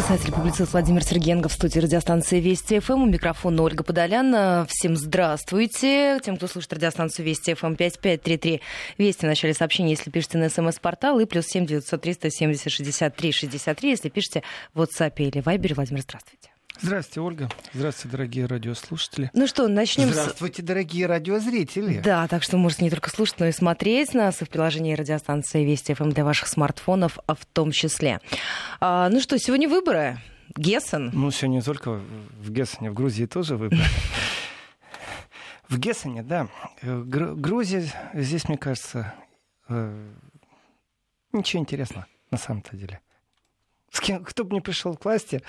Писатель-публицист Владимир Сергенко в студии радиостанции Вести ФМ. У микрофона Ольга Подолян. Всем здравствуйте. Тем, кто слушает радиостанцию Вести ФМ 5533 Вести в начале сообщения, если пишете на смс-портал, и плюс 7 903 170 63 63, если пишете в WhatsApp или Viber. Владимир, здравствуйте. Здравствуйте, Ольга. Здравствуйте, дорогие радиослушатели. Ну что, начнем Здравствуйте, с... дорогие радиозрители. Да, так что можете не только слушать, но и смотреть нас и в приложении радиостанции Вести ФМ для ваших смартфонов а в том числе. А, ну что, сегодня выборы. Гессен. Ну, сегодня не только в Гессене, в Грузии тоже выборы. В Гессене, да. Грузия, здесь, мне кажется, э, ничего интересного на самом-то деле. С кем, кто бы ни пришел к власти,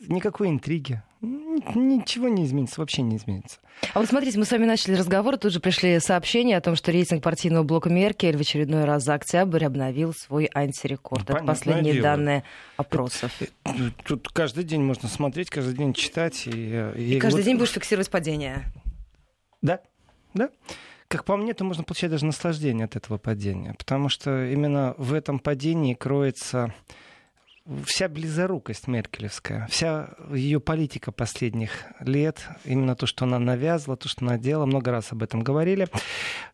никакой интриги. Ничего не изменится, вообще не изменится. А вот смотрите, мы с вами начали разговор, тут же пришли сообщения о том, что рейтинг партийного блока Меркель в очередной раз за октябрь обновил свой антирекорд. Ну, Это последние дело. данные опросов. Э, тут каждый день можно смотреть, каждый день читать. И, и, и каждый вот... день будешь фиксировать падение. Да, да как по мне, то можно получать даже наслаждение от этого падения, потому что именно в этом падении кроется вся близорукость меркелевская, вся ее политика последних лет, именно то, что она навязла, то, что она делала, много раз об этом говорили.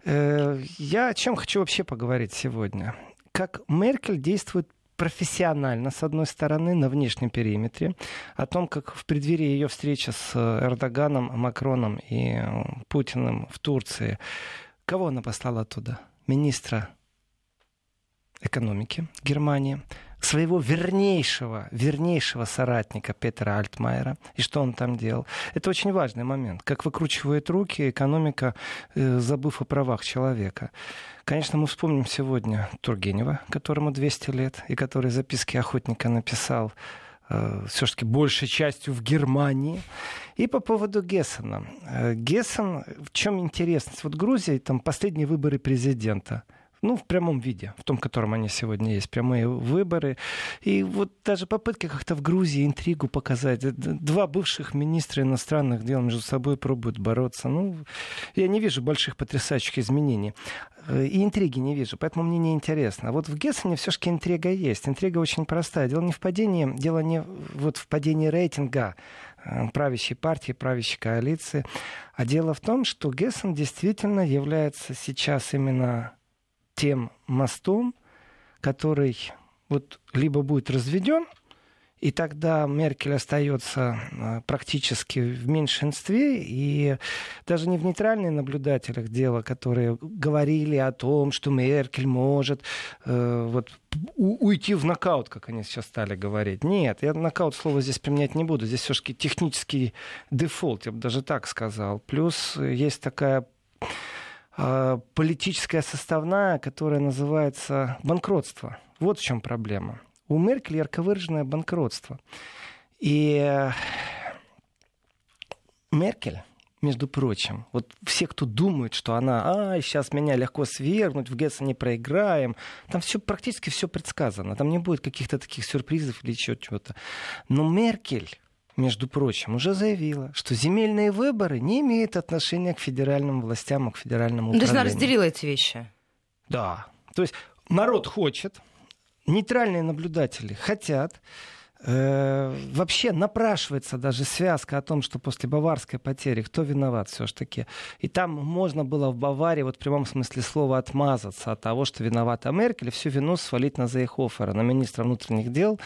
Э, я о чем хочу вообще поговорить сегодня. Как Меркель действует профессионально, с одной стороны, на внешнем периметре, о том, как в преддверии ее встречи с Эрдоганом, Макроном и Путиным в Турции, кого она послала туда? Министра экономики Германии, своего вернейшего, вернейшего соратника Петра Альтмайера. И что он там делал? Это очень важный момент. Как выкручивает руки экономика, э, забыв о правах человека. Конечно, мы вспомним сегодня Тургенева, которому 200 лет, и который записки охотника написал э, все-таки большей частью в Германии. И по поводу Гессена. Э, Гессен, в чем интересность? Вот Грузия, там последние выборы президента – ну, в прямом виде, в том, котором они сегодня есть, прямые выборы. И вот даже попытки как-то в Грузии интригу показать. Два бывших министра иностранных дел между собой пробуют бороться. Ну, я не вижу больших потрясающих изменений. Э, и интриги не вижу, поэтому мне не интересно. А вот в Гессене все-таки интрига есть. Интрига очень простая. Дело не в падении, дело не вот в падении рейтинга э, правящей партии, правящей коалиции, а дело в том, что Гессен действительно является сейчас именно тем мостом, который вот либо будет разведен, и тогда Меркель остается а, практически в меньшинстве, и даже не в нейтральных наблюдателях дело, которые говорили о том, что Меркель может э, вот, уйти в нокаут, как они сейчас стали говорить. Нет, я нокаут слово здесь применять не буду. Здесь все-таки технический дефолт, я бы даже так сказал. Плюс есть такая политическая составная, которая называется банкротство. Вот в чем проблема. У Меркель ярко выраженное банкротство. И э, Меркель, между прочим, вот все, кто думает, что она, а, сейчас меня легко свергнуть, в Гессе не проиграем, там все, практически все предсказано, там не будет каких-то таких сюрпризов или еще чего-то. Но Меркель между прочим, уже заявила, что земельные выборы не имеют отношения к федеральным властям, а к федеральному управлению. Ну, то есть она разделила эти вещи? Да. То есть народ хочет, нейтральные наблюдатели хотят, вообще напрашивается даже связка о том, что после баварской потери кто виноват все-таки. И там можно было в Баварии, вот в прямом смысле слова, отмазаться от того, что виновата Меркель, всю вину свалить на Зейхофера, на министра внутренних дел.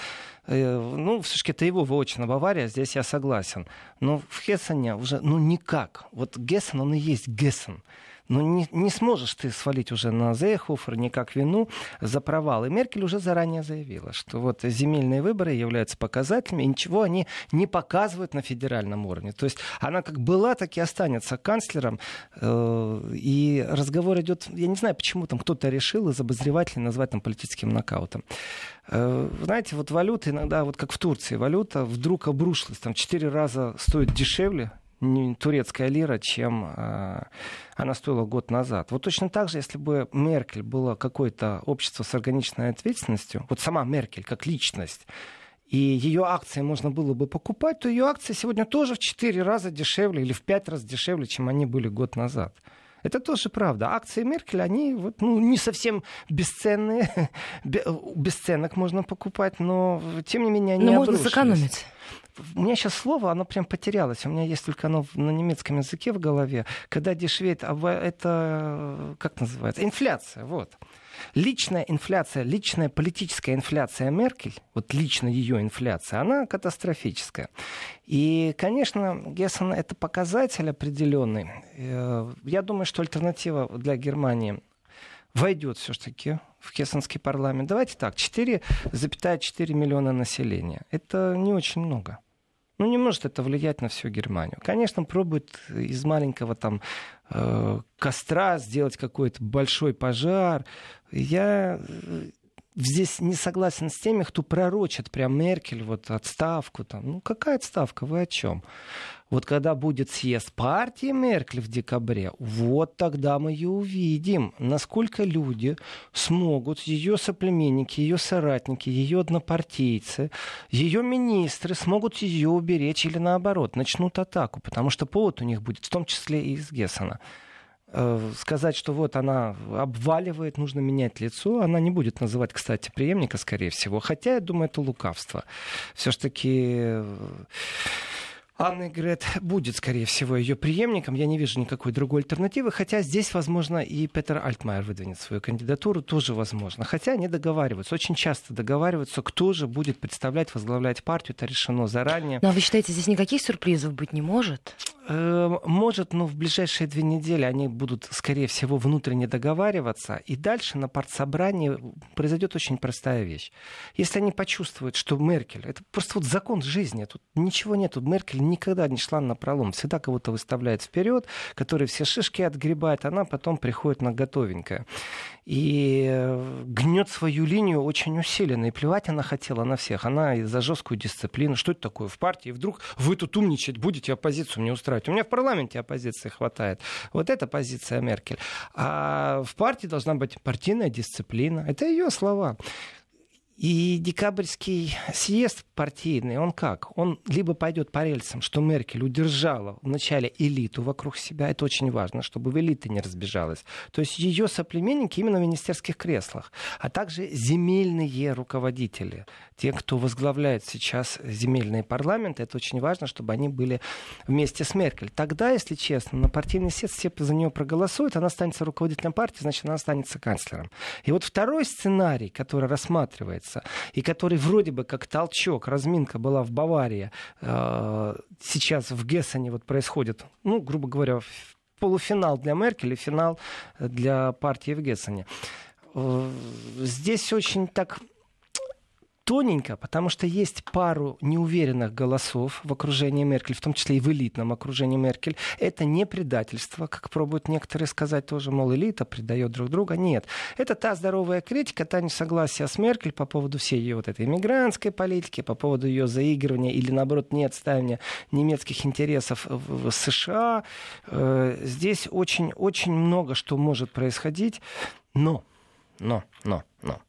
Э, ну, все-таки это его выочина Бавария, здесь я согласен. Но в Гессене уже, ну, никак. Вот Гессен, он и есть Гессен. Но ну, не, не сможешь ты свалить уже на Зейхофер никак вину за провал. И Меркель уже заранее заявила, что вот земельные выборы являются показателями, и ничего они не показывают на федеральном уровне. То есть она как была, так и останется канцлером. Э, и разговор идет, я не знаю, почему там кто-то решил из обозревателей назвать там политическим нокаутом. Э, знаете, вот валюта иногда, вот как в Турции, валюта вдруг обрушилась, там четыре раза стоит дешевле, турецкая лира, чем э, она стоила год назад. Вот точно так же, если бы Меркель было какое-то общество с органичной ответственностью, вот сама Меркель как личность, и ее акции можно было бы покупать, то ее акции сегодня тоже в 4 раза дешевле или в 5 раз дешевле, чем они были год назад. Это тоже правда. Акции Меркель, они вот, ну, не совсем бесценные. Бесценок можно покупать, но тем не менее они Но можно сэкономить. У меня сейчас слово, оно прям потерялось. У меня есть только оно на немецком языке в голове. Когда дешевеет, это, как называется, инфляция, вот. Личная инфляция, личная политическая инфляция Меркель, вот лично ее инфляция, она катастрофическая. И, конечно, Гессен это показатель определенный. Э, я думаю, что альтернатива для Германии войдет все-таки в Хессенский парламент. Давайте так, 4,4 миллиона населения. Это не очень много. Ну, не может это влиять на всю Германию. Конечно, пробует из маленького там э, костра сделать какой-то большой пожар. Я э, здесь не согласен с теми, кто пророчит прям Меркель, вот отставку там. Ну, какая отставка? Вы о чем? Вот когда будет съезд партии Меркель в декабре, вот тогда мы ее увидим, насколько люди смогут, ее соплеменники, ее соратники, ее однопартийцы, ее министры смогут ее уберечь или наоборот, начнут атаку, потому что повод у них будет, в том числе и из Гессена сказать, что вот она обваливает, нужно менять лицо. Она не будет называть, кстати, преемника, скорее всего. Хотя, я думаю, это лукавство. Все-таки э, Анна Грет будет, скорее всего, ее преемником. Я не вижу никакой другой альтернативы. Хотя здесь, возможно, и Петер Альтмайер выдвинет свою кандидатуру. Тоже возможно. Хотя они договариваются. Очень часто договариваются, кто же будет представлять, возглавлять партию. Это решено заранее. Но ну, а вы считаете, здесь никаких сюрпризов быть не может? Эм, может, но в ближайшие две недели они будут, скорее всего, внутренне договариваться. И дальше на партсобрании произойдет очень простая вещь. Если они почувствуют, что Меркель... Это просто вот закон жизни. Тут ничего нет. Меркель никогда не шла на пролом. Всегда кого-то выставляет вперед, который все шишки отгребает, она потом приходит на готовенькое. И гнет свою линию очень усиленно. И плевать она хотела на всех. Она за жесткую дисциплину. Что это такое в партии? И вдруг вы тут умничать будете, оппозицию мне устраивать. У меня в парламенте оппозиции хватает. Вот это позиция Меркель. А в партии должна быть партийная дисциплина. Это ее слова. И декабрьский съезд партийный, он как? Он либо пойдет по рельсам, что Меркель удержала вначале элиту вокруг себя, это очень важно, чтобы в элиты не разбежалась. То есть ее соплеменники именно в министерских креслах, а также земельные руководители, те, кто возглавляет сейчас земельные парламенты, это очень важно, чтобы они были вместе с Меркель. Тогда, если честно, на партийный съезд все за нее проголосуют, она останется руководителем партии, значит, она останется канцлером. И вот второй сценарий, который рассматривается нравится, и который вроде бы как толчок, разминка была в Баварии, э, сейчас в Гессене вот происходит, ну, грубо говоря, полуфинал для Меркель и финал для партии в Гессене. Э, здесь очень так тоненько, потому что есть пару неуверенных голосов в окружении Меркель, в том числе и в элитном окружении Меркель. Это не предательство, как пробуют некоторые сказать тоже, мол, элита предает друг друга. Нет. Это та здоровая критика, та несогласие с Меркель по поводу всей ее вот этой иммигрантской политики, по поводу ее заигрывания или, наоборот, не отставления немецких интересов в США. Э, здесь очень-очень много что может происходить. Но, но, но, но.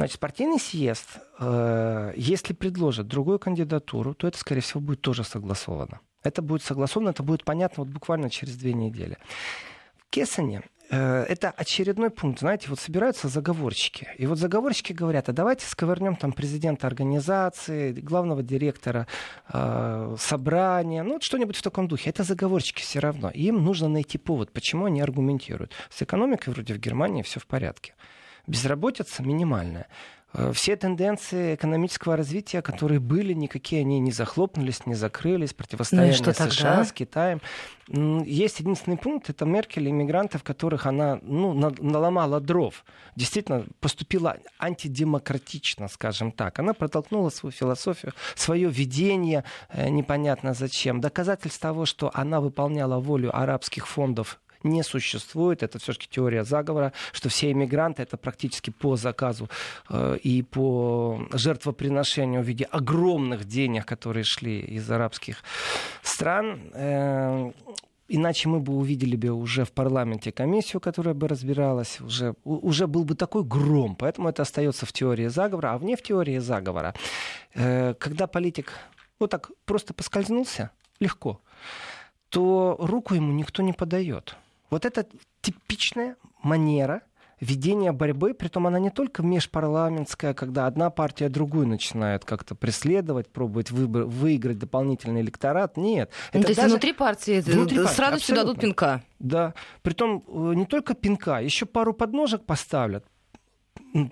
Значит, партийный съезд, э, если предложат другую кандидатуру, то это, скорее всего, будет тоже согласовано. Это будет согласовано, это будет понятно вот буквально через две недели. В Кессене э, это очередной пункт. Знаете, вот собираются заговорщики. И вот заговорщики говорят, а давайте сковырнем там президента организации, главного директора э, собрания, ну вот что-нибудь в таком духе. Это заговорщики все равно. Им нужно найти повод, почему они аргументируют. С экономикой вроде в Германии все в порядке безработица минимальная. Э, все тенденции экономического развития, которые были, никакие они не захлопнулись, не закрылись, противостояние ну США тогда? с Китаем. Есть единственный пункт, это Меркель, иммигрантов, которых она ну, наломала дров. Действительно, поступила антидемократично, скажем так. Она протолкнула свою философию, свое видение, э, непонятно зачем. Доказательств того, что она выполняла волю арабских фондов не существует. Это все-таки теория заговора, что все иммигранты это практически по заказу э, и по жертвоприношению в виде огромных денег, которые шли из арабских стран. Э, Иначе мы бы увидели бы уже в парламенте комиссию, которая бы разбиралась, уже, уже был бы такой гром. Поэтому это остается в теории заговора. А вне в теории заговора, э, когда политик вот так просто поскользнулся, легко, то руку ему никто не подает. Вот это типичная манера ведение борьбы, притом она не только межпарламентская, когда одна партия другую начинает как-то преследовать, пробовать выбор, выиграть дополнительный электорат. Нет. Ну, то есть внутри партии внутри с партии, радостью абсолютно. дадут пинка. Да. Притом э, не только пинка, еще пару подножек поставлят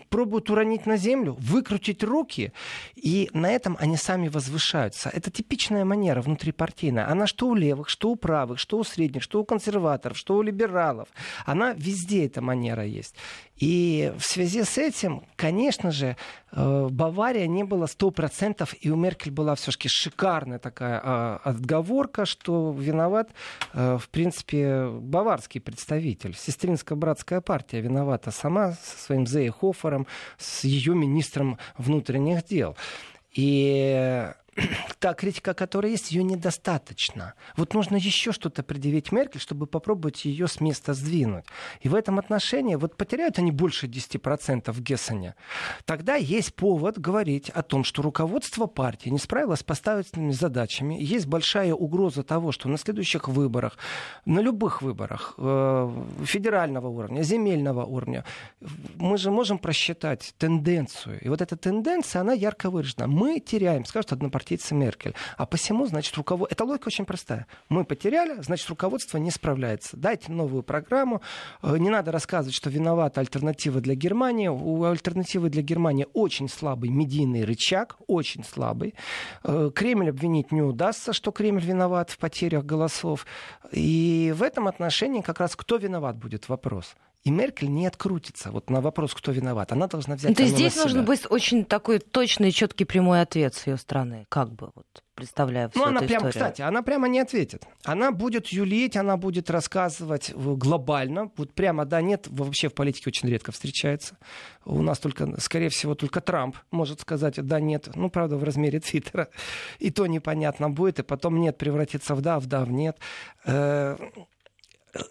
пробуют уронить на землю, выкрутить руки, и на этом они сами возвышаются. Это типичная манера внутрипартийная. Она что у левых, что у правых, что у средних, что у консерваторов, что у либералов. Она везде эта манера есть. И в связи с этим, конечно же, Бавария не была 100%, и у Меркель была все-таки шикарная такая а, отговорка, что виноват, э, в принципе, баварский представитель. Сестринско-братская партия виновата сама со своим Зейхофером, с ее министром внутренних дел. И та критика, которая есть, ее недостаточно. Вот нужно еще что-то предъявить Меркель, чтобы попробовать ее с места сдвинуть. И в этом отношении, вот потеряют они больше 10% в Гессене, тогда есть повод говорить о том, что руководство партии не справилось с поставленными задачами. Есть большая угроза того, что на следующих выборах, на любых выборах э, федерального уровня, земельного уровня, мы же можем просчитать тенденцию. И вот эта тенденция, она ярко выражена. Мы теряем, скажут однопартийцы, партийца Меркель. А посему, значит, руководство... Это логика очень простая. Мы потеряли, значит, руководство не справляется. Дайте новую программу. Э, не надо рассказывать, что виновата альтернатива для Германии. У альтернативы для Германии очень слабый медийный рычаг, очень слабый. Э, Кремль обвинить не удастся, что Кремль виноват в потерях голосов. И в этом отношении как раз кто виноват будет вопрос. И Меркель не открутится. Вот на вопрос, кто виноват, она должна взять То есть здесь нужен быть очень такой точный, четкий, прямой ответ с ее стороны. Как бы вот представляю всю Ну, она прямо, кстати, она прямо не ответит. Она будет юлить, она будет рассказывать глобально. Вот прямо, да, нет, вообще в политике очень редко встречается. У нас только, скорее всего, только Трамп может сказать, да, нет. Ну, правда, в размере Твиттера. И то непонятно будет, и потом нет превратится в да, в да, в нет. Э,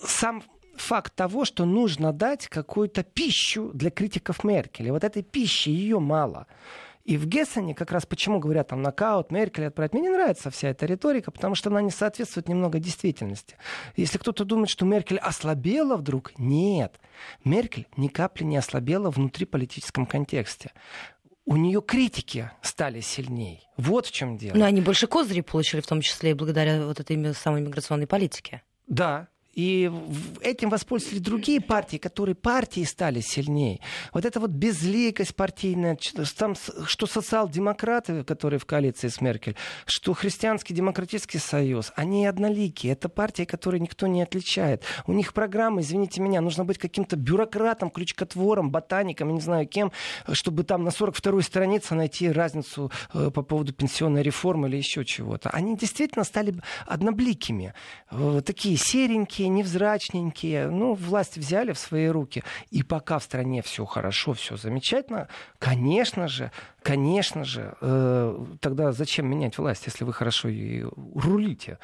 сам факт того, что нужно дать какую-то пищу для критиков Меркель. И вот этой пищи ее мало. И в Гессене как раз почему говорят там нокаут, Меркель отправить. Мне не нравится вся эта риторика, потому что она не соответствует немного действительности. Если кто-то думает, что Меркель ослабела вдруг, нет. Меркель ни капли не ослабела внутри политическом контексте у нее критики стали сильней. Вот в чем дело. Но они больше козырей получили, в том числе и благодаря вот этой самой миграционной политике. Да, и этим воспользовались другие партии, которые партии стали сильнее. Вот эта вот безликость партийная, там, что социал-демократы, которые в коалиции с Меркель, что христианский демократический союз, они одноликие. Это партии, которые никто не отличает. У них программа, извините меня, нужно быть каким-то бюрократом, крючкотвором, ботаником, не знаю кем, чтобы там на 42-й странице найти разницу э, по поводу пенсионной реформы или еще чего-то. Они действительно стали однобликими. Э, такие серенькие, такие невзрачненькие. Ну, власть взяли в свои руки. И пока в стране все хорошо, все замечательно, конечно же, конечно же, э, тогда зачем менять власть, если вы хорошо и рулите?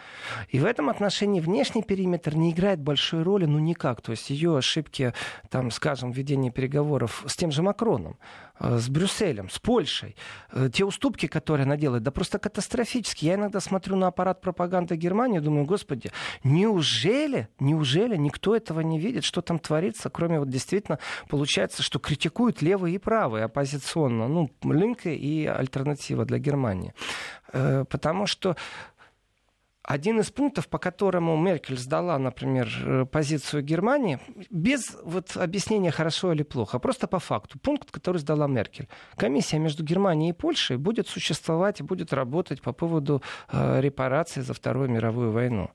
И в этом отношении внешний периметр не играет большой роли, ну никак. То есть ее ошибки, там, скажем, ведение переговоров с тем же Макроном, с Брюсселем, с Польшей. Э, те уступки, которые она делает, да просто катастрофические. Я иногда смотрю на аппарат пропаганды Германии думаю, господи, неужели, неужели никто этого не видит, что там творится, кроме вот действительно получается, что критикуют левые и правые оппозиционно, ну, Линка и альтернатива для Германии. Э, потому что один из пунктов, по которому Меркель сдала, например, э, позицию Германии, без вот объяснения хорошо или плохо, просто по факту. Пункт, который сдала Меркель. Комиссия между Германией и Польшей будет существовать и будет работать по поводу э, репараций за Вторую мировую войну.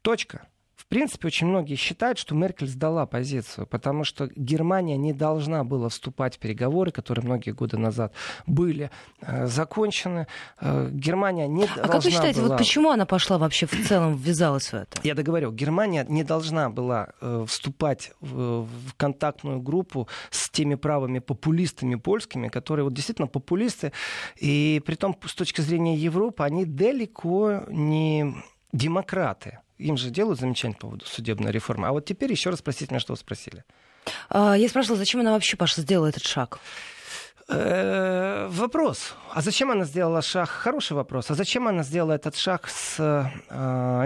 Точка. В принципе, очень многие считают, что Меркель сдала позицию, потому что Германия не должна была вступать в переговоры, которые многие годы назад были э, закончены. Э, Германия не а должна как вы считаете, была... вот почему она пошла вообще в целом, ввязалась в это? Я договорил. Германия не должна была э, вступать в, в контактную группу с теми правыми популистами польскими, которые вот действительно популисты, и при том, с точки зрения Европы, они далеко не демократы. Им же делают замечания по поводу судебной реформы. А вот теперь еще раз спросите меня, что вы спросили. А, я спрашивала, зачем она вообще, Паша, сделала этот шаг? Э, вопрос. А зачем она сделала шаг? Хороший вопрос. А зачем она сделала этот шаг с э,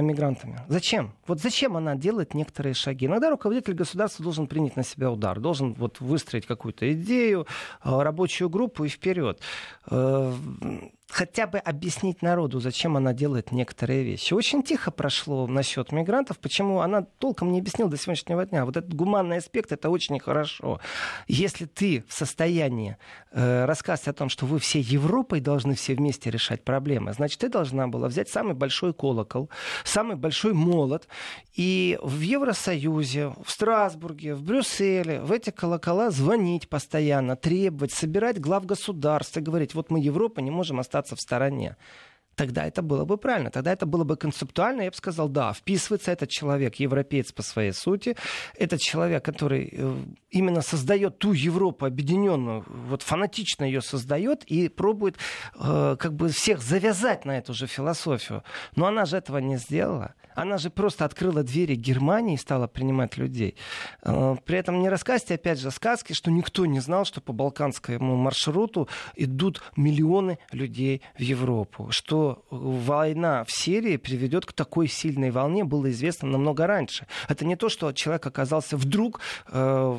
эмигрантами? Зачем? Вот зачем она делает некоторые шаги? Иногда руководитель государства должен принять на себя удар, должен вот выстроить какую-то идею, э, рабочую группу и вперед. Хотя бы объяснить народу, зачем она делает некоторые вещи. Очень тихо прошло насчет мигрантов, почему она толком не объяснила до сегодняшнего дня. Вот этот гуманный аспект, это очень хорошо. Если ты в состоянии э, рассказывать о том, что вы все Европой должны все вместе решать проблемы, значит, ты должна была взять самый большой колокол, самый большой молот, и в Евросоюзе, в Страсбурге, в Брюсселе в эти колокола звонить постоянно, требовать, собирать глав государств и говорить, вот мы Европа не можем остаться остаться в стороне тогда это было бы правильно, тогда это было бы концептуально, я бы сказал, да, вписывается этот человек, европеец по своей сути, этот человек, который э, именно создает ту Европу объединенную, вот фанатично ее создает и пробует э, как бы всех завязать на эту же философию. Но она же этого не сделала. Она же просто открыла двери Германии и стала принимать людей. Э, при этом не рассказывайте, опять же, сказки, что никто не знал, что по балканскому маршруту идут миллионы людей в Европу. Что война в Сирии приведет к такой сильной волне, было известно намного раньше. Это не то, что человек оказался вдруг э,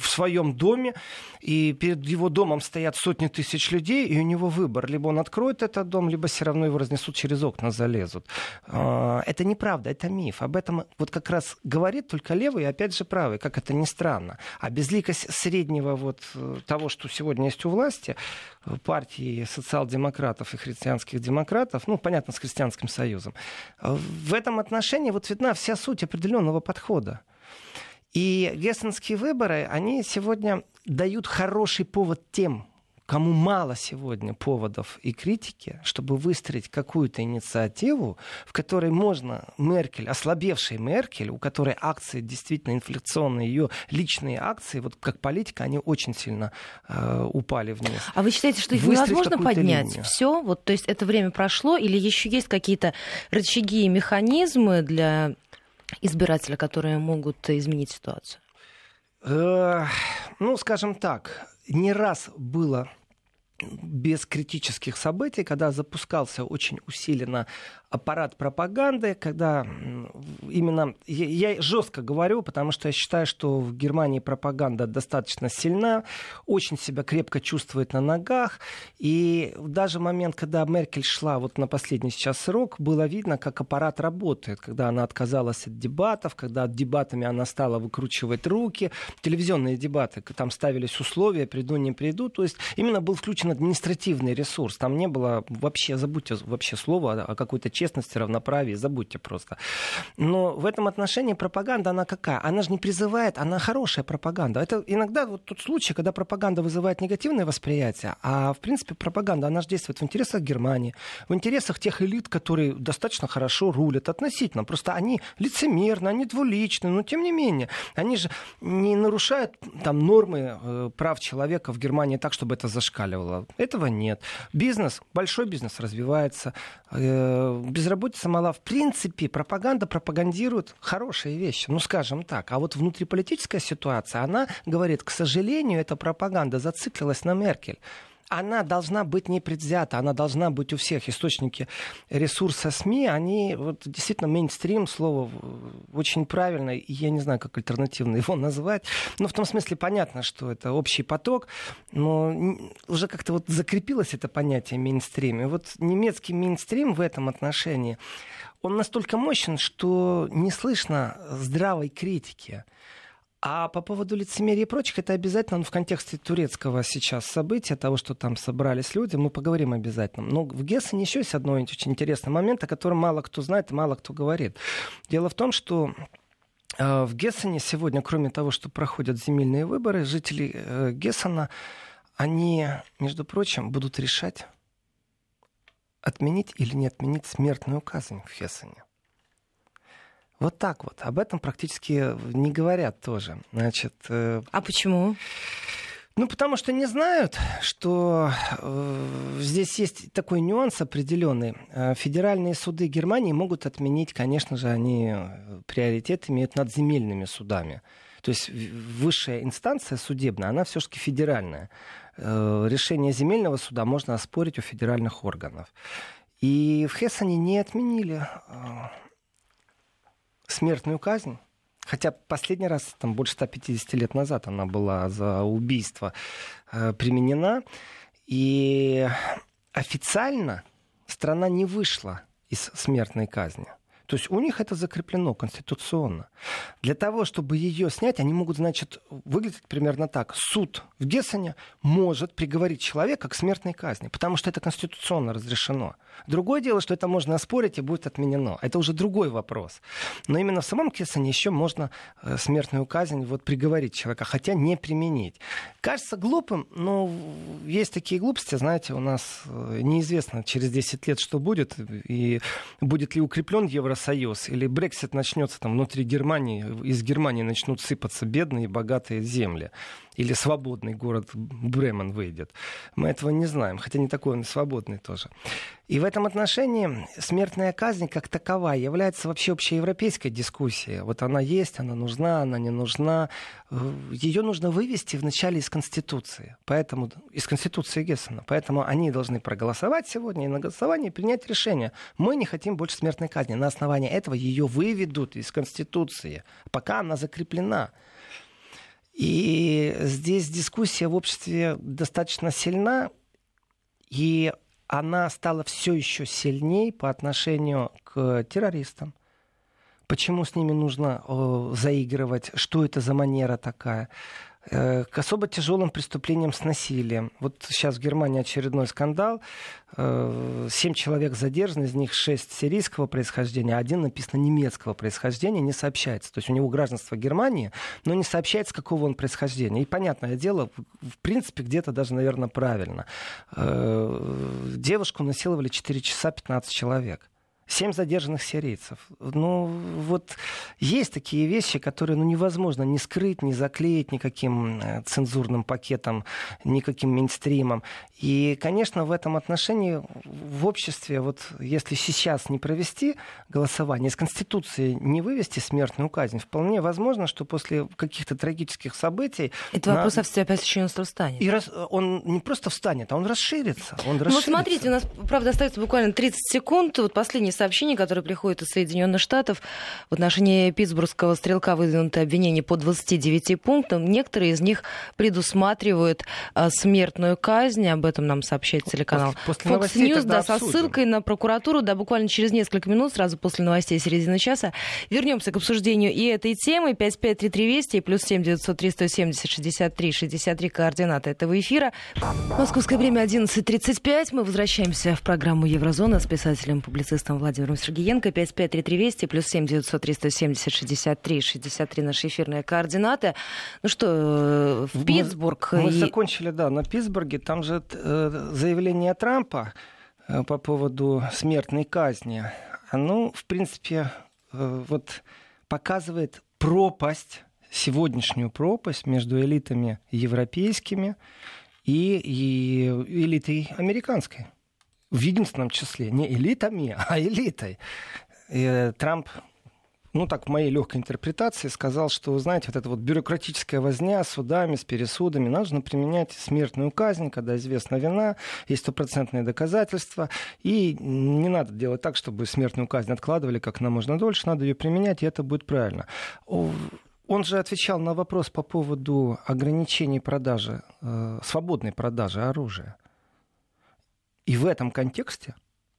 в своем доме, и перед его домом стоят сотни тысяч людей, и у него выбор. Либо он откроет этот дом, либо все равно его разнесут через окна, залезут. Э, это неправда, это миф. Об этом вот как раз говорит только левый и опять же правый, как это ни странно. А безликость среднего вот э, того, что сегодня есть у власти, партии социал-демократов и христианских демократов, ну, понятно, с христианским союзом, в этом отношении вот видна вся суть определенного подхода. И гессенские выборы, они сегодня дают хороший повод тем, кому мало сегодня поводов и критики, чтобы выстроить какую-то инициативу, в которой можно Меркель, ослабевшей Меркель, у которой акции действительно инфляционные, ее личные акции, вот как политика, они очень сильно э, упали вниз. А вы считаете, что их невозможно поднять? Все, вот, то есть это время прошло, или еще есть какие-то рычаги и механизмы для избирателя, которые могут изменить ситуацию? Э, ну, скажем так, не раз было без критических событий, когда запускался очень усиленно аппарат пропаганды, когда именно я, я жестко говорю, потому что я считаю, что в Германии пропаганда достаточно сильна, очень себя крепко чувствует на ногах, и даже момент, когда Меркель шла вот на последний сейчас срок, было видно, как аппарат работает, когда она отказалась от дебатов, когда дебатами она стала выкручивать руки, телевизионные дебаты, там ставились условия, приду, не приду, то есть именно был включен административный ресурс, там не было вообще, забудьте вообще слово о какой-то честности, равноправии, забудьте просто. Но в этом отношении пропаганда, она какая? Она же не призывает, она хорошая пропаганда. Это иногда вот тот случай, когда пропаганда вызывает негативное восприятие, а в принципе пропаганда, она же действует в интересах Германии, в интересах тех элит, которые достаточно хорошо рулят относительно. Просто они лицемерны, они двуличны, но тем не менее, они же не нарушают там нормы э, прав человека в Германии так, чтобы это зашкаливало. Этого нет. Бизнес, большой бизнес развивается, э, безработица мала. В принципе, пропаганда пропагандирует хорошие вещи, ну, скажем так. А вот внутриполитическая ситуация, она говорит, к сожалению, эта пропаганда зациклилась на Меркель она должна быть непредвзята, она должна быть у всех. Источники ресурса СМИ, они вот, действительно мейнстрим, слово очень правильное, и я не знаю, как альтернативно его назвать. Но в том смысле понятно, что это общий поток, но уже как-то вот закрепилось это понятие мейнстрим. И вот немецкий мейнстрим в этом отношении, он настолько мощен, что не слышно здравой критики. А по поводу лицемерия и прочих, это обязательно ну, в контексте турецкого сейчас события, того, что там собрались люди, мы поговорим обязательно. Но в Гессене еще есть одно очень интересный момент, о котором мало кто знает и мало кто говорит. Дело в том, что э, в Гессене сегодня, кроме того, что проходят земельные выборы, жители э, Гессена, они, между прочим, будут решать, отменить или не отменить смертную казнь в Гессене. Вот так вот. Об этом практически не говорят тоже. Значит, э... А почему? Ну, потому что не знают, что э, здесь есть такой нюанс определенный. Э, федеральные суды Германии могут отменить, конечно же, они э, приоритет имеют над земельными судами. То есть высшая инстанция судебная, она все-таки федеральная. Э, решение земельного суда можно оспорить у федеральных органов. И в Хессоне не отменили э, смертную казнь. Хотя последний раз, там, больше 150 лет назад она была за убийство э, применена. И официально страна не вышла из смертной казни. То есть у них это закреплено конституционно. Для того, чтобы ее снять, они могут, значит, выглядеть примерно так. Суд в Гессене может приговорить человека к смертной казни, потому что это конституционно разрешено. Другое дело, что это можно оспорить и будет отменено. Это уже другой вопрос. Но именно в самом Гессене еще можно э, смертную казнь вот приговорить человека, хотя не применить. Кажется глупым, но есть такие глупости, знаете, у нас э, неизвестно через 10 лет, что будет, и будет ли укреплен Евросоюз, или Брексит начнется там внутри Германии, из Германии начнут сыпаться бедные и богатые земли или свободный город Бремен выйдет. Мы этого не знаем, хотя не такой он свободный тоже. И в этом отношении смертная казнь как таковая является вообще общеевропейской дискуссией. Вот она есть, она нужна, она не нужна. Ее нужно вывести вначале из Конституции, поэтому, из Конституции Гессена. Поэтому они должны проголосовать сегодня и на голосовании принять решение. Мы не хотим больше смертной казни. На основании этого ее выведут из Конституции, пока она закреплена. И здесь дискуссия в обществе достаточно сильна, и она стала все еще сильнее по отношению к террористам. Почему с ними нужно заигрывать? Что это за манера такая? Э, к особо тяжелым преступлениям с насилием. Вот сейчас в Германии очередной скандал. Э, семь человек задержаны, из них шесть сирийского происхождения, один написано немецкого происхождения, не сообщается. То есть у него гражданство Германии, но не сообщается, какого он происхождения. И понятное дело, в принципе, где-то даже, наверное, правильно. Э, девушку насиловали 4 часа 15 человек. Семь задержанных сирийцев. Ну, вот есть такие вещи, которые ну, невозможно ни скрыть, ни заклеить никаким э, цензурным пакетом, никаким мейнстримом. И, конечно, в этом отношении в обществе, вот если сейчас не провести голосование, из Конституции не вывести смертную казнь, вполне возможно, что после каких-то трагических событий... Это на... вопрос опять еще встанет. И раз... он не просто встанет, а он расширится. Он ну, вот смотрите, у нас, правда, остается буквально 30 секунд. Вот последний сообщений, которые приходят из Соединенных Штатов. В отношении питтсбургского стрелка выдвинуты обвинения по 29 пунктам. Некоторые из них предусматривают а, смертную казнь. Об этом нам сообщает телеканал после, после Fox News, да, со ссылкой на прокуратуру. Да, буквально через несколько минут, сразу после новостей середины часа, вернемся к обсуждению и этой темы. 5533 Вести и плюс 7 903 170 63 63 координаты этого эфира. Московское время 11.35. Мы возвращаемся в программу Еврозона с писателем-публицистом Владимиром Сергеенко, 553320, плюс 7 900 370 63 63 наши эфирные координаты. Ну что, э, в Питтсбург... Мы, мы и... закончили, да, на Питтсбурге. Там же э, заявление Трампа э, по поводу смертной казни, оно, в принципе, вот показывает пропасть, сегодняшнюю пропасть между элитами европейскими и, и элитой американской в единственном числе, не элитами, а элитой. И Трамп ну так, в моей легкой интерпретации сказал, что, знаете, вот эта вот бюрократическая возня с судами, с пересудами, нужно применять смертную казнь, когда известна вина, есть стопроцентные доказательства, и не надо делать так, чтобы смертную казнь откладывали как на можно дольше, надо ее применять, и это будет правильно. Он же отвечал на вопрос по поводу ограничений продажи, э, свободной продажи оружия. И в этом контексте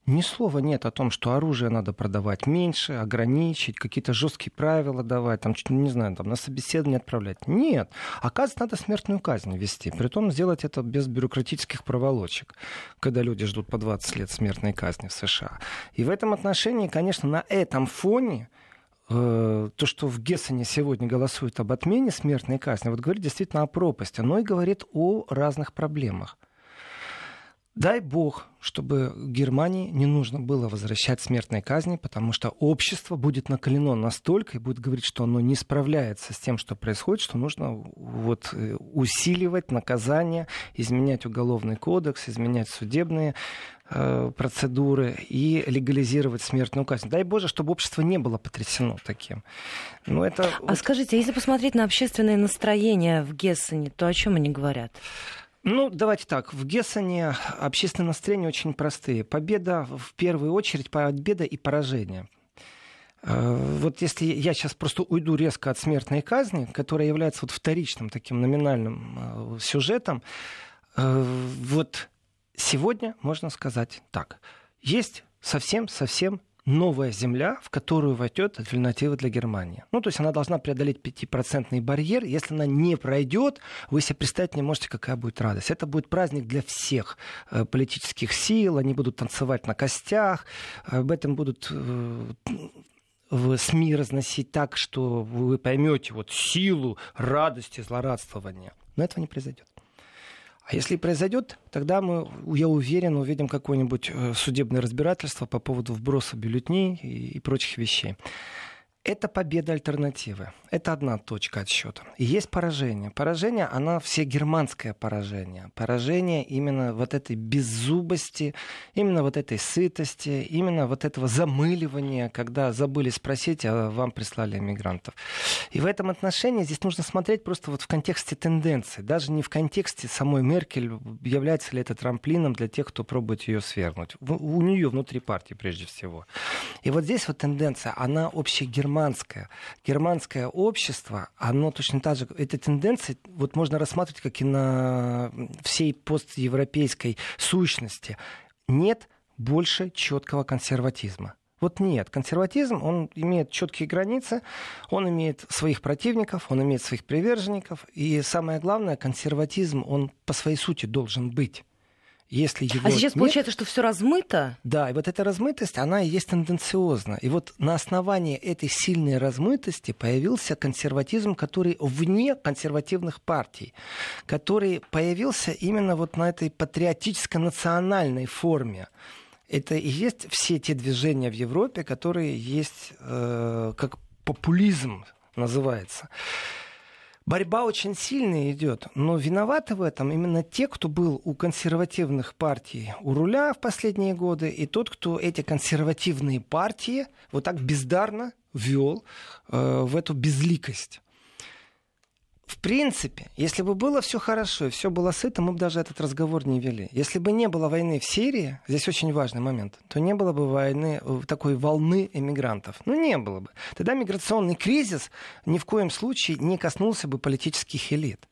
ни слова нет о том, что оружие надо продавать меньше, ограничить, какие-то жесткие правила давать, там, не знаю, там, на собеседование отправлять. Нет. Оказывается, надо смертную казнь ввести. Притом сделать это без бюрократических проволочек, когда люди ждут по 20 лет смертной казни в США. И в этом отношении, конечно, на этом фоне э, то, что в Гессене сегодня голосуют об отмене смертной казни, вот говорит действительно о пропасти, но и говорит о разных проблемах. Дай бог, чтобы Германии не нужно было возвращать смертной казни, потому что общество будет накалено настолько и будет говорить, что оно не справляется с тем, что происходит, что нужно вот, э, усиливать наказание, изменять уголовный кодекс, изменять судебные э, процедуры и легализировать смертную казнь. Дай Боже, чтобы общество не было потрясено таким. Но это... А скажите, если посмотреть на общественное настроение в Гессене, то о чем они говорят? Ну, давайте так. В Гессене общественные настроения очень простые. Победа, в первую очередь, победа и поражение. Э, вот если я сейчас просто уйду резко от смертной казни, которая является вот вторичным таким номинальным э, сюжетом, э, вот сегодня можно сказать так. Есть совсем-совсем новая земля, в которую войдет альтернатива для Германии. Ну, то есть она должна преодолеть 5% барьер. Если она не пройдет, вы себе представить не можете, какая будет радость. Это будет праздник для всех э, политических сил. Они будут танцевать на костях. Об этом будут э, в СМИ разносить так, что вы поймете вот силу радости, злорадствования. Но этого не произойдет. А если произойдет, тогда мы, я уверен, увидим какое-нибудь э, судебное разбирательство по поводу вброса бюллетней и, и прочих вещей. Это победа альтернативы. Это одна точка отсчета. И есть поражение. Поражение, оно все германское поражение. Поражение именно вот этой беззубости, именно вот этой сытости, именно вот этого замыливания, когда забыли спросить, а вам прислали иммигрантов. И в этом отношении здесь нужно смотреть просто вот в контексте тенденции, даже не в контексте самой Меркель, является ли это трамплином для тех, кто пробует ее свергнуть. У нее внутри партии прежде всего. И вот здесь вот тенденция, она общегерманская германское. Германское общество, оно точно так же, эти тенденции вот можно рассматривать как и на всей постевропейской сущности. Нет больше четкого консерватизма. Вот нет. Консерватизм, он имеет четкие границы, он имеет своих противников, он имеет своих приверженников. И самое главное, консерватизм, он по своей сути должен быть. Если его а сейчас нет, получается, что все размыто? Да, и вот эта размытость, она и есть тенденциозна. И вот на основании этой сильной размытости появился консерватизм, который вне консервативных партий, который появился именно вот на этой патриотическо-национальной форме. Это и есть все те движения в Европе, которые есть э, как популизм называется. Борьба очень сильная идет, но виноваты в этом именно те, кто был у консервативных партий у руля в последние годы, и тот, кто эти консервативные партии вот так бездарно ввел э, в эту безликость. В принципе, если бы было все хорошо и все было сыто, мы бы даже этот разговор не вели. Если бы не было войны в Сирии, здесь очень важный момент, то не было бы войны, э, такой волны эмигрантов. Ну, не было бы. Тогда миграционный кризис ни в коем случае не коснулся бы политических элит.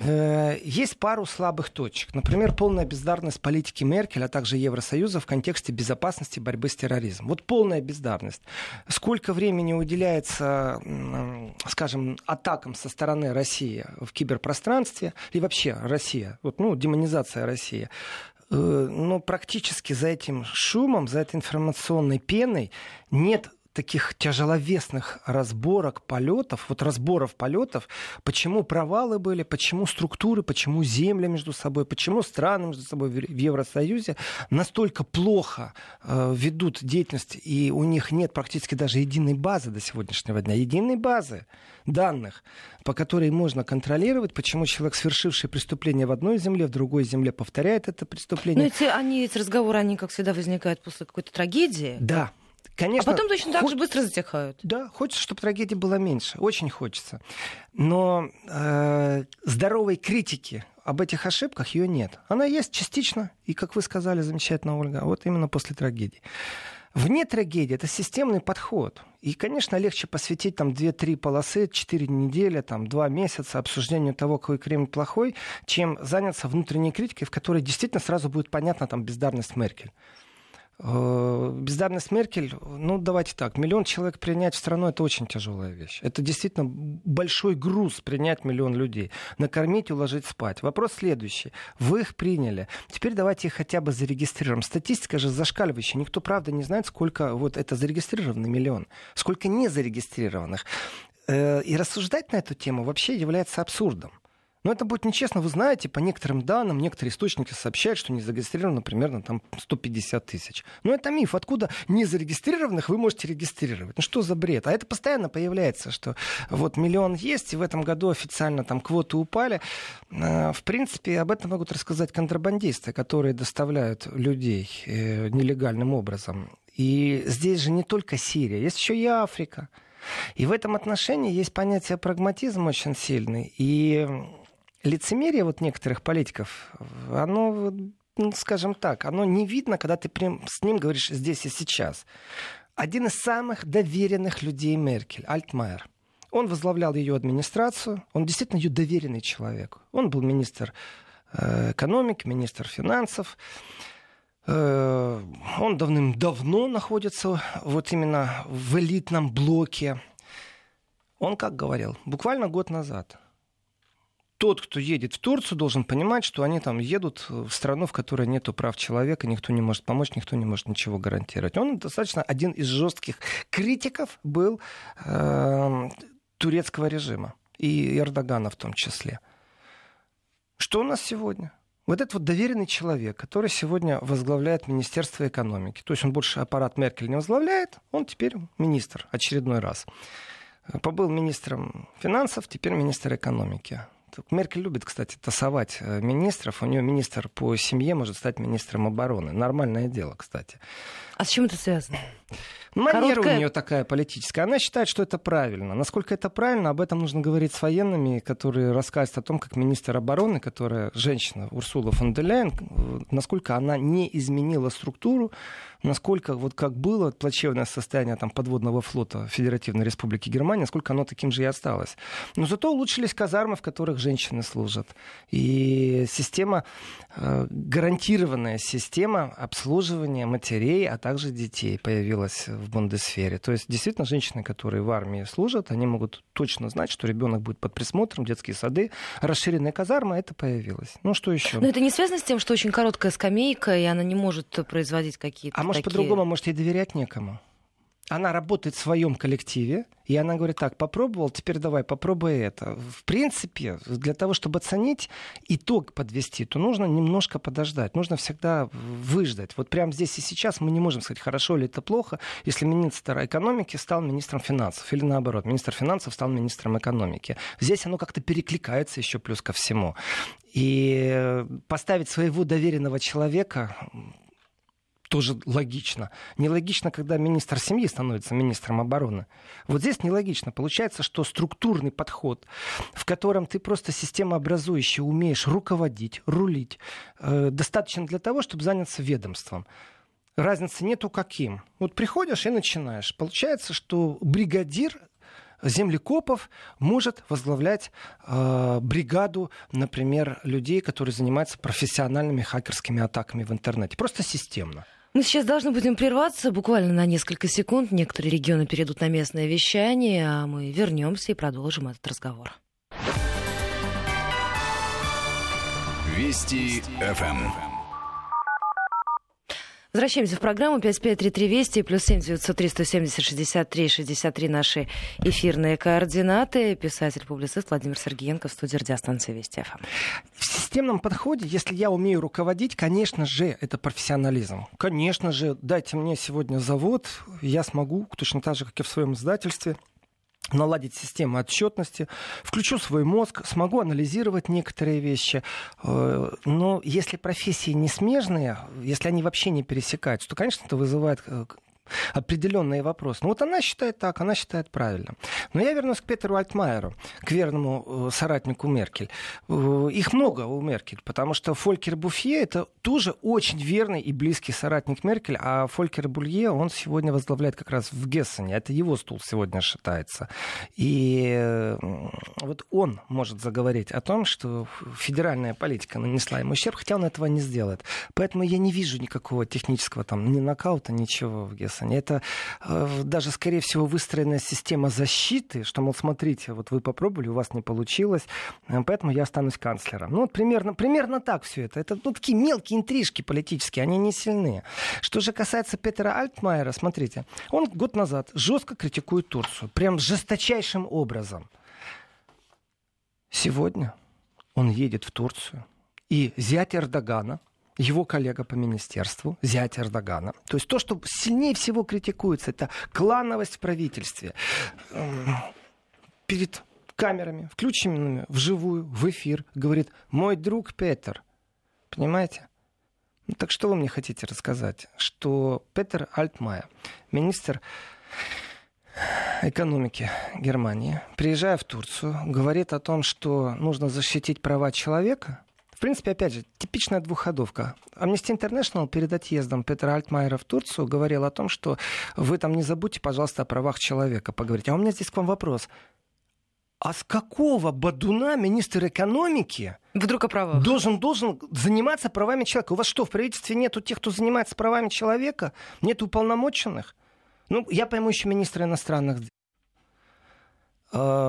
Э, есть пару слабых точек. Например, полная бездарность политики Меркель, а также Евросоюза в контексте безопасности борьбы с терроризмом. Вот полная бездарность. Сколько времени уделяется, скажем, атакам со стороны России в киберпространстве, и вообще Россия, вот, ну, демонизация России, э, но практически за этим шумом, за этой информационной пеной нет таких тяжеловесных разборок полетов, вот разборов полетов, почему провалы были, почему структуры, почему земли между собой, почему страны между собой в Евросоюзе настолько плохо э, ведут деятельность, и у них нет практически даже единой базы до сегодняшнего дня, единой базы данных, по которой можно контролировать, почему человек, совершивший преступление в одной земле, в другой земле повторяет это преступление. Но эти, они, эти разговоры, они, как всегда, возникают после какой-то трагедии. Да, Конечно, а потом точно так же быстро затихают. Да, хочется, чтобы трагедии было меньше. Очень хочется. Но э, здоровой критики об этих ошибках ее нет. Она есть частично, и, как вы сказали, замечательно, Ольга, вот именно после трагедии. Вне трагедии это системный подход. И, конечно, легче посвятить там 2-3 полосы, 4 недели, там, 2 месяца обсуждению того, какой Кремль плохой, чем заняться внутренней критикой, в которой действительно сразу будет понятна там бездарность Меркель. Э, бездарность Меркель, ну давайте так, миллион человек принять в страну это очень тяжелая вещь. Это действительно большой груз принять миллион людей. Накормить, уложить, спать. Вопрос следующий. Вы их приняли. Теперь давайте их хотя бы зарегистрируем. Статистика же зашкаливающая. Никто, правда, не знает, сколько вот это зарегистрированный миллион. Сколько не зарегистрированных. Э, и рассуждать на эту тему вообще является абсурдом. Но это будет нечестно. Вы знаете, по некоторым данным, некоторые источники сообщают, что не зарегистрировано примерно там 150 тысяч. Но это миф. Откуда незарегистрированных вы можете регистрировать? Ну что за бред? А это постоянно появляется, что вот миллион есть, и в этом году официально там квоты упали. Э, в принципе, об этом могут рассказать контрабандисты, которые доставляют людей э, нелегальным образом. И здесь же не только Сирия, есть еще и Африка. И в этом отношении есть понятие прагматизм очень сильный. И лицемерие вот некоторых политиков, оно, ну, скажем так, оно не видно, когда ты прям с ним говоришь здесь и сейчас. Один из самых доверенных людей Меркель, Альтмайер, он возглавлял ее администрацию, он действительно ее доверенный человек. Он был министр э, экономики, министр финансов. Э, он давным-давно находится вот именно в элитном блоке. Он как говорил, буквально год назад – тот, кто едет в Турцию, должен понимать, что они там едут в страну, в которой нет прав человека, никто не может помочь, никто не может ничего гарантировать. Он достаточно один из жестких критиков был э, турецкого режима и Эрдогана в том числе. Что у нас сегодня? Вот этот вот доверенный человек, который сегодня возглавляет Министерство экономики, то есть он больше аппарат Меркель не возглавляет, он теперь министр очередной раз. Побыл министром финансов, теперь министр экономики. Меркель любит, кстати, тасовать э, министров. У нее министр по семье может стать министром обороны. Нормальное дело, кстати. А с чем это связано? Манера Короткая... у нее такая политическая. Она считает, что это правильно. Насколько это правильно, об этом нужно говорить с военными, которые рассказывают о том, как министр обороны, которая женщина Урсула фон де Ляйен, насколько она не изменила структуру, насколько вот как было плачевное состояние там, подводного флота Федеративной Республики Германия, насколько оно таким же и осталось. Но зато улучшились казармы, в которых женщины служат. И система, э, гарантированная система обслуживания матерей, а также детей появилась в Бундесфере. То есть действительно женщины, которые в армии служат, они могут точно знать, что ребенок будет под присмотром, детские сады, расширенная казарма, это появилось. Ну что еще? Но это не связано с тем, что очень короткая скамейка, и она не может производить какие-то А может такие... по-другому, может ей доверять некому? Она работает в своем коллективе, и она говорит, так, попробовал, теперь давай, попробуй это. В принципе, для того, чтобы оценить, итог подвести, то нужно немножко подождать, нужно всегда выждать. Вот прямо здесь и сейчас мы не можем сказать, хорошо или это плохо, если министр экономики стал министром финансов, или наоборот, министр финансов стал министром экономики. Здесь оно как-то перекликается еще плюс ко всему. И поставить своего доверенного человека тоже логично. Нелогично, когда министр семьи становится министром обороны. Вот здесь нелогично. Получается, что структурный подход, в котором ты просто системообразующе умеешь руководить, рулить, э, достаточно для того, чтобы заняться ведомством. Разницы нету каким. Вот приходишь и начинаешь. Получается, что бригадир землекопов может возглавлять э, бригаду, например, людей, которые занимаются профессиональными хакерскими атаками в интернете. Просто системно. Мы сейчас должны будем прерваться буквально на несколько секунд. Некоторые регионы перейдут на местное вещание, а мы вернемся и продолжим этот разговор. Вести ФМ. Возвращаемся в программу 5533 Вести плюс 7 903 170 63 63 наши эфирные координаты. Писатель-публицист Владимир Сергеенко в студии радиостанции Вести ФМ. В системном подходе, если я умею руководить, конечно же, это профессионализм. Конечно же, дайте мне сегодня завод, я смогу, точно так же, как и в своем издательстве, наладить систему отчетности, включу свой мозг, смогу анализировать некоторые вещи. Э, но если профессии не смежные, если они вообще не пересекаются, то, конечно, это вызывает э, определенные вопросы. Ну вот она считает так, она считает правильно. Но я вернусь к Петеру Альтмайеру, к верному э, соратнику Меркель. Э, их много у Меркель, потому что Фолькер Буфье это тоже очень верный и близкий соратник Меркель, а Фолькер Булье, он сегодня возглавляет как раз в Гессене. Это его стул сегодня считается. И э, вот он может заговорить о том, что федеральная политика нанесла ему ущерб, хотя он этого не сделает. Поэтому я не вижу никакого технического там ни нокаута, ничего в Гессене. Андерсоне. Это э, даже, скорее всего, выстроенная система защиты, что, мол, смотрите, вот вы попробовали, у вас не получилось, э, поэтому я останусь канцлером. Ну, вот примерно, примерно так все это. Это ну, такие мелкие интрижки политические, они не сильные. Что же касается Петера Альтмайера, смотрите, он год назад жестко критикует Турцию, прям жесточайшим образом. Сегодня он едет в Турцию, и зять Эрдогана, его коллега по министерству, зять Эрдогана. То есть то, что сильнее всего критикуется, это клановость в правительстве. Эм, перед камерами, включенными вживую, в эфир, говорит, мой друг Петр. Понимаете? Ну, так что вы мне хотите рассказать? Что Петер Альтмайер, министр экономики Германии, приезжая в Турцию, говорит о том, что нужно защитить права человека. В принципе, опять же, типичная двухходовка. Amnesty International перед отъездом Петра Альтмайера в Турцию говорил о том, что вы там не забудьте, пожалуйста, о правах человека поговорить. А у меня здесь к вам вопрос. А с какого бадуна министр экономики Вдруг о правах. Должен, должен заниматься правами человека. У вас что, в правительстве нету тех, кто занимается правами человека? Нет уполномоченных? Ну, я пойму еще министра иностранных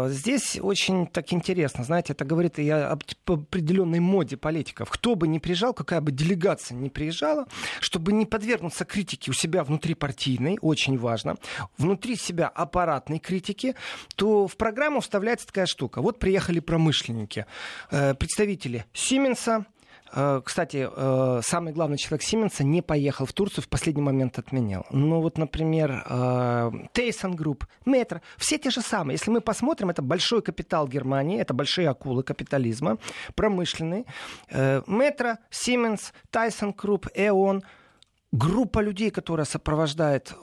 Здесь очень так интересно, знаете, это говорит и об определенной моде политиков. Кто бы ни приезжал, какая бы делегация ни приезжала, чтобы не подвергнуться критике у себя внутри партийной, очень важно, внутри себя аппаратной критики, то в программу вставляется такая штука. Вот приехали промышленники, э, представители Сименса, кстати, э, самый главный человек Сименса не поехал в Турцию, в последний момент отменил. Ну вот, например, Thyssen Group, Метро, все те же самые. Если мы посмотрим, это большой капитал Германии, это большие акулы капитализма, промышленные. Э, Метро, Сименс, Thyssen Group, E.ON. Группа людей, которая сопровождает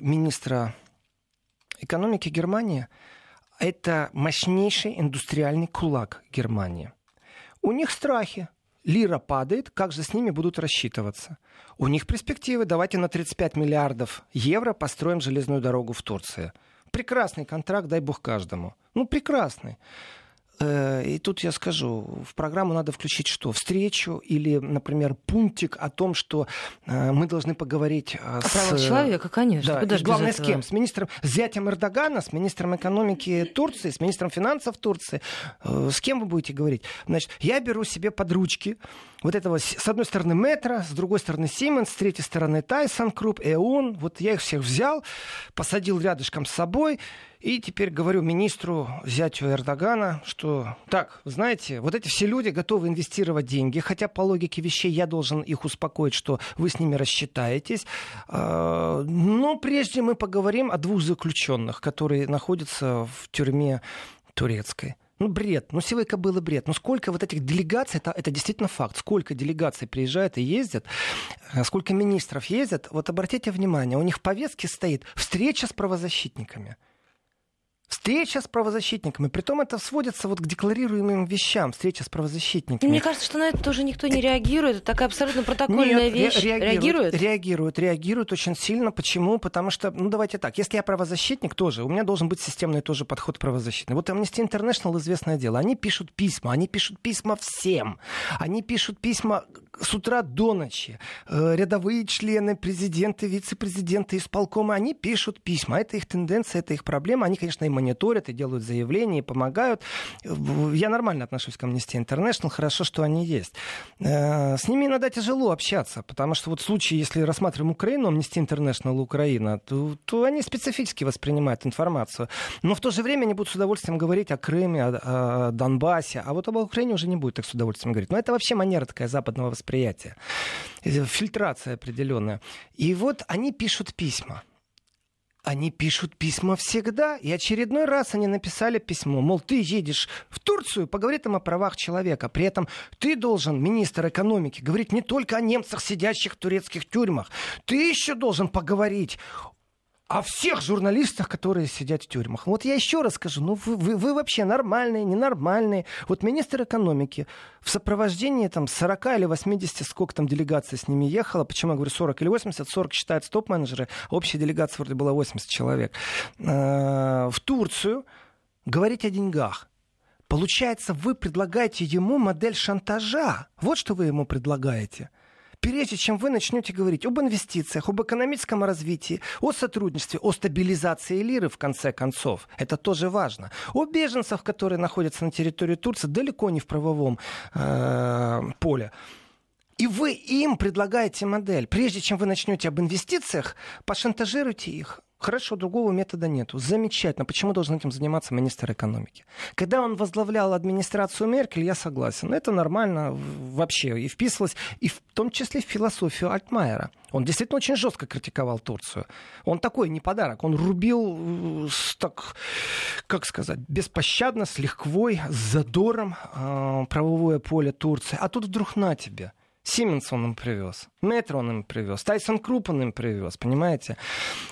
министра экономики Германии, это мощнейший индустриальный кулак Германии. У них страхи лира падает, как же с ними будут рассчитываться? У них перспективы. Давайте на 35 миллиардов евро построим железную дорогу в Турции. Прекрасный контракт, дай бог каждому. Ну, прекрасный. Э, и тут я скажу, в программу надо включить что? Встречу или, например, пунктик о том, что э, мы должны поговорить э, о с... правах человека, конечно. Да, Куда главное, с кем? С министром, с зятем Эрдогана, с министром экономики Турции, с министром финансов Турции. С кем вы будете говорить? Значит, я беру себе под ручки вот этого, с одной стороны, Метро, с другой стороны, Сименс, с третьей стороны, Тайсон Круп, Эон. Вот я их всех взял, посадил рядышком с собой, и теперь говорю министру, зятю Эрдогана, что так, знаете, вот эти все люди готовы инвестировать деньги, хотя по логике вещей я должен их успокоить, что вы с ними рассчитаетесь. А, но прежде мы поговорим о двух заключенных, которые находятся в тюрьме турецкой. Ну, бред. Ну, силой кобылы бред. Ну, сколько вот этих делегаций, это, это действительно факт. Сколько делегаций приезжает и ездят, э, сколько министров ездят. Вот обратите внимание, у них в повестке стоит встреча с правозащитниками. Встреча с правозащитниками. Притом это сводится вот к декларируемым вещам. Встреча с правозащитниками. Мне кажется, что на это тоже никто не реагирует. Это такая абсолютно протокольная Нет, вещь. Реагирует, реагирует? Реагирует. Реагирует очень сильно. Почему? Потому что, ну давайте так, если я правозащитник тоже, у меня должен быть системный тоже подход правозащитный. Вот Amnesty International известное дело. Они пишут письма. Они пишут письма всем. Они пишут письма с утра до ночи. Э, рядовые члены, президенты, вице-президенты исполкома, они пишут письма. Это их тенденция, это их проблема. Они, конечно, им мониторят и делают заявления, и помогают. Я нормально отношусь к Amnesty International, хорошо, что они есть. Э, с ними иногда тяжело общаться, потому что вот случае, если рассматриваем Украину, Amnesty International Украина, то, то они специфически воспринимают информацию. Но в то же время они будут с удовольствием говорить о Крыме, о, о Донбассе, а вот об Украине уже не будет так с удовольствием говорить. Но это вообще манера такая западного восприятия. Фильтрация определенная. И вот они пишут письма они пишут письма всегда. И очередной раз они написали письмо. Мол, ты едешь в Турцию, поговори там о правах человека. При этом ты должен, министр экономики, говорить не только о немцах, сидящих в турецких тюрьмах. Ты еще должен поговорить о всех журналистах, которые сидят в тюрьмах. Вот я еще раз скажу, ну вы, вы, вы вообще нормальные, ненормальные. Вот министр экономики в сопровождении там 40 или 80, сколько там делегаций с ними ехала, почему я говорю 40 или 80, 40 считают топ-менеджеры, а общая делегация вроде была 80 человек, э, в Турцию говорить о деньгах. Получается, вы предлагаете ему модель шантажа. Вот что вы ему предлагаете прежде чем вы начнете говорить об инвестициях, об экономическом развитии, о сотрудничестве, о стабилизации лиры, в конце концов, это тоже важно, о беженцах, которые находятся на территории Турции, далеко не в правовом э, поле, И вы им предлагаете модель. Прежде чем вы начнете об инвестициях, пошантажируйте их. Хорошо, другого метода нету. Замечательно. Почему должен этим заниматься министр экономики? Когда он возглавлял администрацию Меркель, я согласен. Это нормально вообще и вписывалось, и в том числе в философию Альтмайера. Он действительно очень жестко критиковал Турцию. Он такой не подарок. Он рубил э, так, как сказать, беспощадно, с легквой, с задором э, правовое поле Турции. А тут вдруг на тебе. Сименс он им привез, Метро он им привез, Тайсон Круп он им привез, понимаете?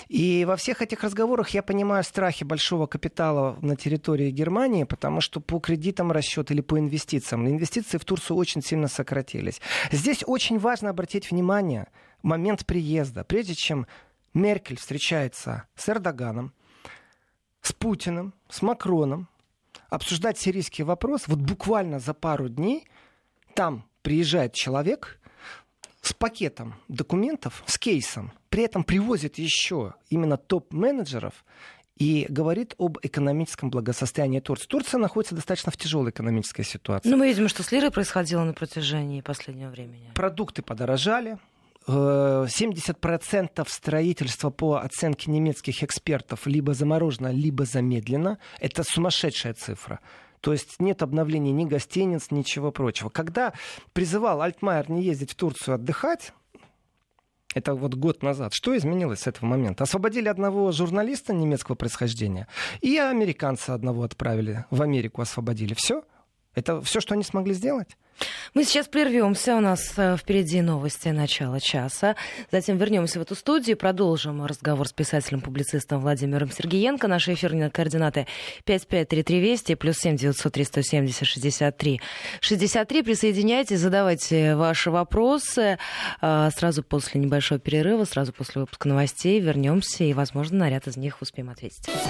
И во всех этих разговорах я понимаю страхи большого капитала на территории Германии, потому что по кредитам расчет или по инвестициям, инвестиции в Турцию очень сильно сократились. Здесь очень важно обратить внимание, момент приезда, прежде чем Меркель встречается с Эрдоганом, с Путиным, с Макроном, обсуждать сирийский вопрос, вот буквально за пару дней там приезжает человек с пакетом документов, с кейсом, при этом привозит еще именно топ-менеджеров и говорит об экономическом благосостоянии Турции. Турция находится достаточно в тяжелой экономической ситуации. Ну, мы видим, что с лирой происходило на протяжении последнего времени. Продукты подорожали, 70% строительства по оценке немецких экспертов либо заморожено, либо замедлено. Это сумасшедшая цифра. То есть нет обновления ни гостиниц, ничего прочего. Когда призывал Альтмайер не ездить в Турцию отдыхать, это вот год назад. Что изменилось с этого момента? Освободили одного журналиста немецкого происхождения и американца одного отправили в Америку, освободили. Все? Это все, что они смогли сделать? Мы сейчас прервемся. У нас э, впереди новости начала часа. Затем вернемся в эту студию и продолжим разговор с писателем-публицистом Владимиром Сергеенко. Наши эфирные координаты 5533 Вести плюс 7 903 170 63 63. Присоединяйтесь, задавайте ваши вопросы. Э, сразу после небольшого перерыва, сразу после выпуска новостей вернемся и, возможно, на ряд из них успеем ответить.